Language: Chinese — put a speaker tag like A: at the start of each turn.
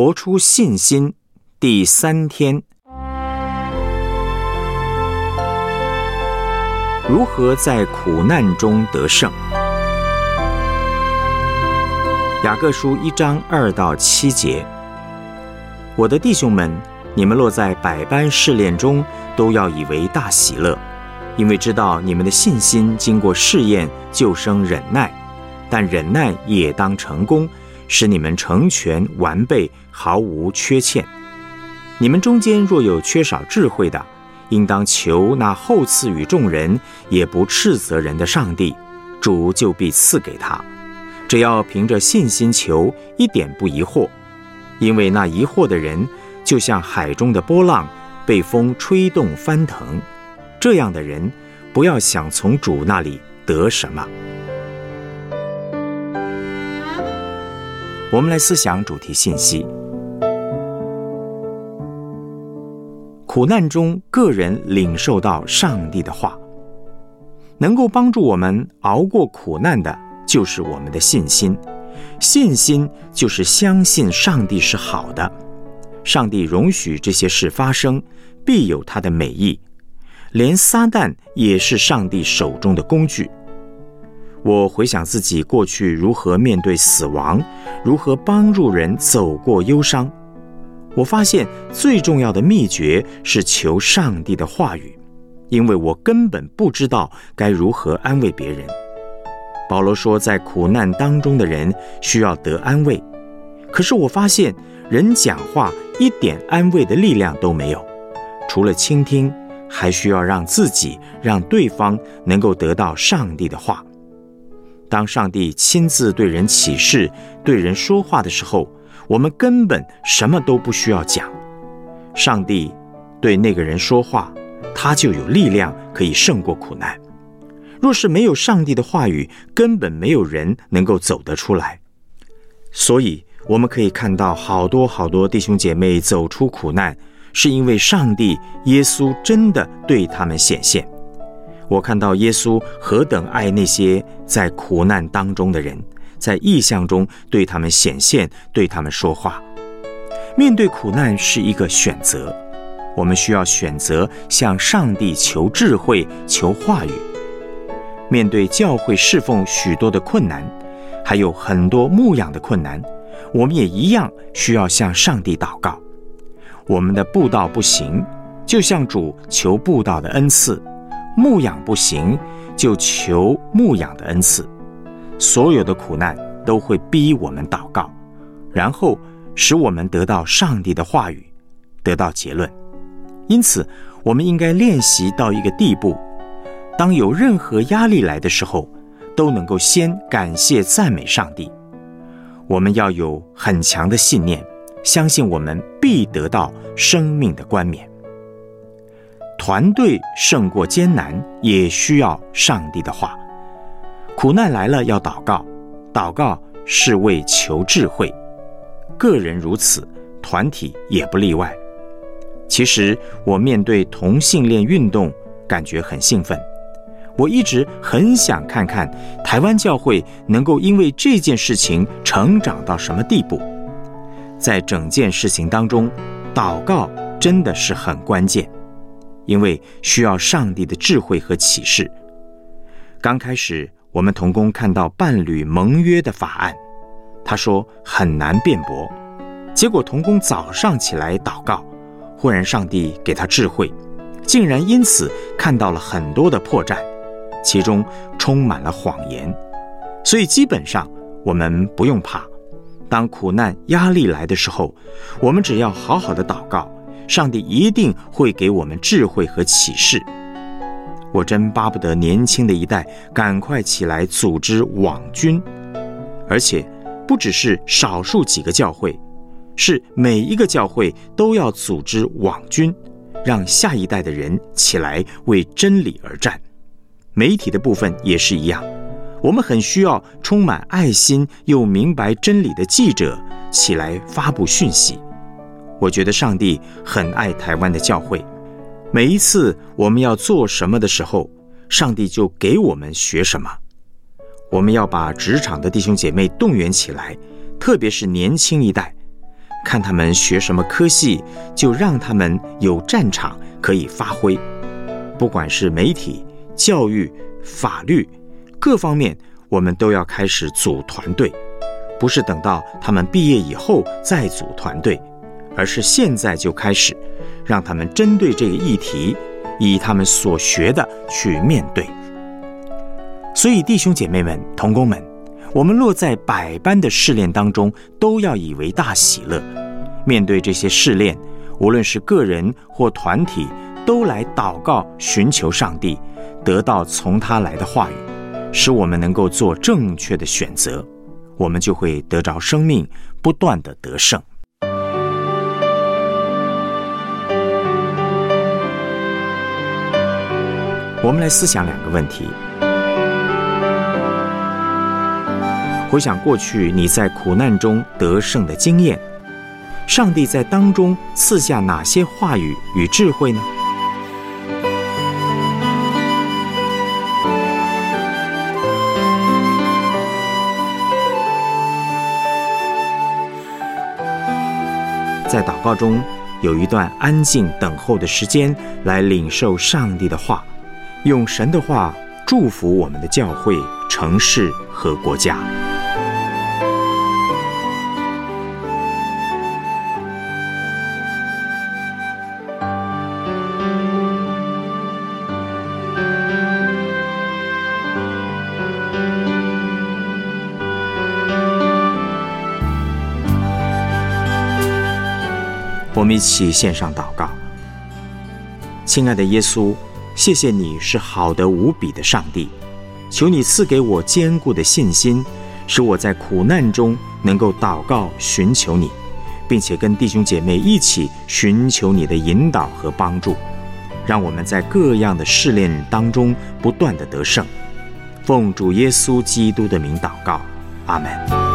A: 活出信心第三天，如何在苦难中得胜？雅各书一章二到七节，我的弟兄们，你们落在百般试炼中，都要以为大喜乐，因为知道你们的信心经过试验，就生忍耐，但忍耐也当成功。使你们成全完备，毫无缺欠。你们中间若有缺少智慧的，应当求那后赐予众人也不斥责人的上帝，主就必赐给他。只要凭着信心求，一点不疑惑。因为那疑惑的人，就像海中的波浪，被风吹动翻腾。这样的人，不要想从主那里得什么。我们来思想主题信息：苦难中，个人领受到上帝的话，能够帮助我们熬过苦难的，就是我们的信心。信心就是相信上帝是好的，上帝容许这些事发生，必有他的美意。连撒旦也是上帝手中的工具。我回想自己过去如何面对死亡，如何帮助人走过忧伤。我发现最重要的秘诀是求上帝的话语，因为我根本不知道该如何安慰别人。保罗说，在苦难当中的人需要得安慰，可是我发现人讲话一点安慰的力量都没有，除了倾听，还需要让自己、让对方能够得到上帝的话。当上帝亲自对人启示、对人说话的时候，我们根本什么都不需要讲。上帝对那个人说话，他就有力量可以胜过苦难。若是没有上帝的话语，根本没有人能够走得出来。所以，我们可以看到好多好多弟兄姐妹走出苦难，是因为上帝耶稣真的对他们显现。我看到耶稣何等爱那些在苦难当中的人，在异象中对他们显现，对他们说话。面对苦难是一个选择，我们需要选择向上帝求智慧、求话语。面对教会侍奉许多的困难，还有很多牧养的困难，我们也一样需要向上帝祷告。我们的布道不行，就向主求布道的恩赐。牧养不行，就求牧养的恩赐。所有的苦难都会逼我们祷告，然后使我们得到上帝的话语，得到结论。因此，我们应该练习到一个地步：当有任何压力来的时候，都能够先感谢赞美上帝。我们要有很强的信念，相信我们必得到生命的冠冕。团队胜过艰难，也需要上帝的话。苦难来了要祷告，祷告是为求智慧。个人如此，团体也不例外。其实我面对同性恋运动，感觉很兴奋。我一直很想看看台湾教会能够因为这件事情成长到什么地步。在整件事情当中，祷告真的是很关键。因为需要上帝的智慧和启示。刚开始，我们同工看到伴侣盟约的法案，他说很难辩驳。结果同工早上起来祷告，忽然上帝给他智慧，竟然因此看到了很多的破绽，其中充满了谎言。所以基本上我们不用怕，当苦难压力来的时候，我们只要好好的祷告。上帝一定会给我们智慧和启示。我真巴不得年轻的一代赶快起来组织网军，而且不只是少数几个教会，是每一个教会都要组织网军，让下一代的人起来为真理而战。媒体的部分也是一样，我们很需要充满爱心又明白真理的记者起来发布讯息。我觉得上帝很爱台湾的教会。每一次我们要做什么的时候，上帝就给我们学什么。我们要把职场的弟兄姐妹动员起来，特别是年轻一代，看他们学什么科系，就让他们有战场可以发挥。不管是媒体、教育、法律各方面，我们都要开始组团队，不是等到他们毕业以后再组团队，而是现在就开始，让他们针对这个议题，以他们所学的去面对。所以，弟兄姐妹们、同工们。我们落在百般的试炼当中，都要以为大喜乐。面对这些试炼，无论是个人或团体，都来祷告，寻求上帝，得到从他来的话语，使我们能够做正确的选择，我们就会得着生命，不断的得胜。我们来思想两个问题。回想过去你在苦难中得胜的经验，上帝在当中赐下哪些话语与智慧呢？在祷告中有一段安静等候的时间，来领受上帝的话，用神的话祝福我们的教会、城市和国家。我们一起献上祷告，亲爱的耶稣，谢谢你是好的无比的上帝，求你赐给我坚固的信心，使我在苦难中能够祷告寻求你，并且跟弟兄姐妹一起寻求你的引导和帮助，让我们在各样的试炼当中不断的得胜。奉主耶稣基督的名祷告，阿门。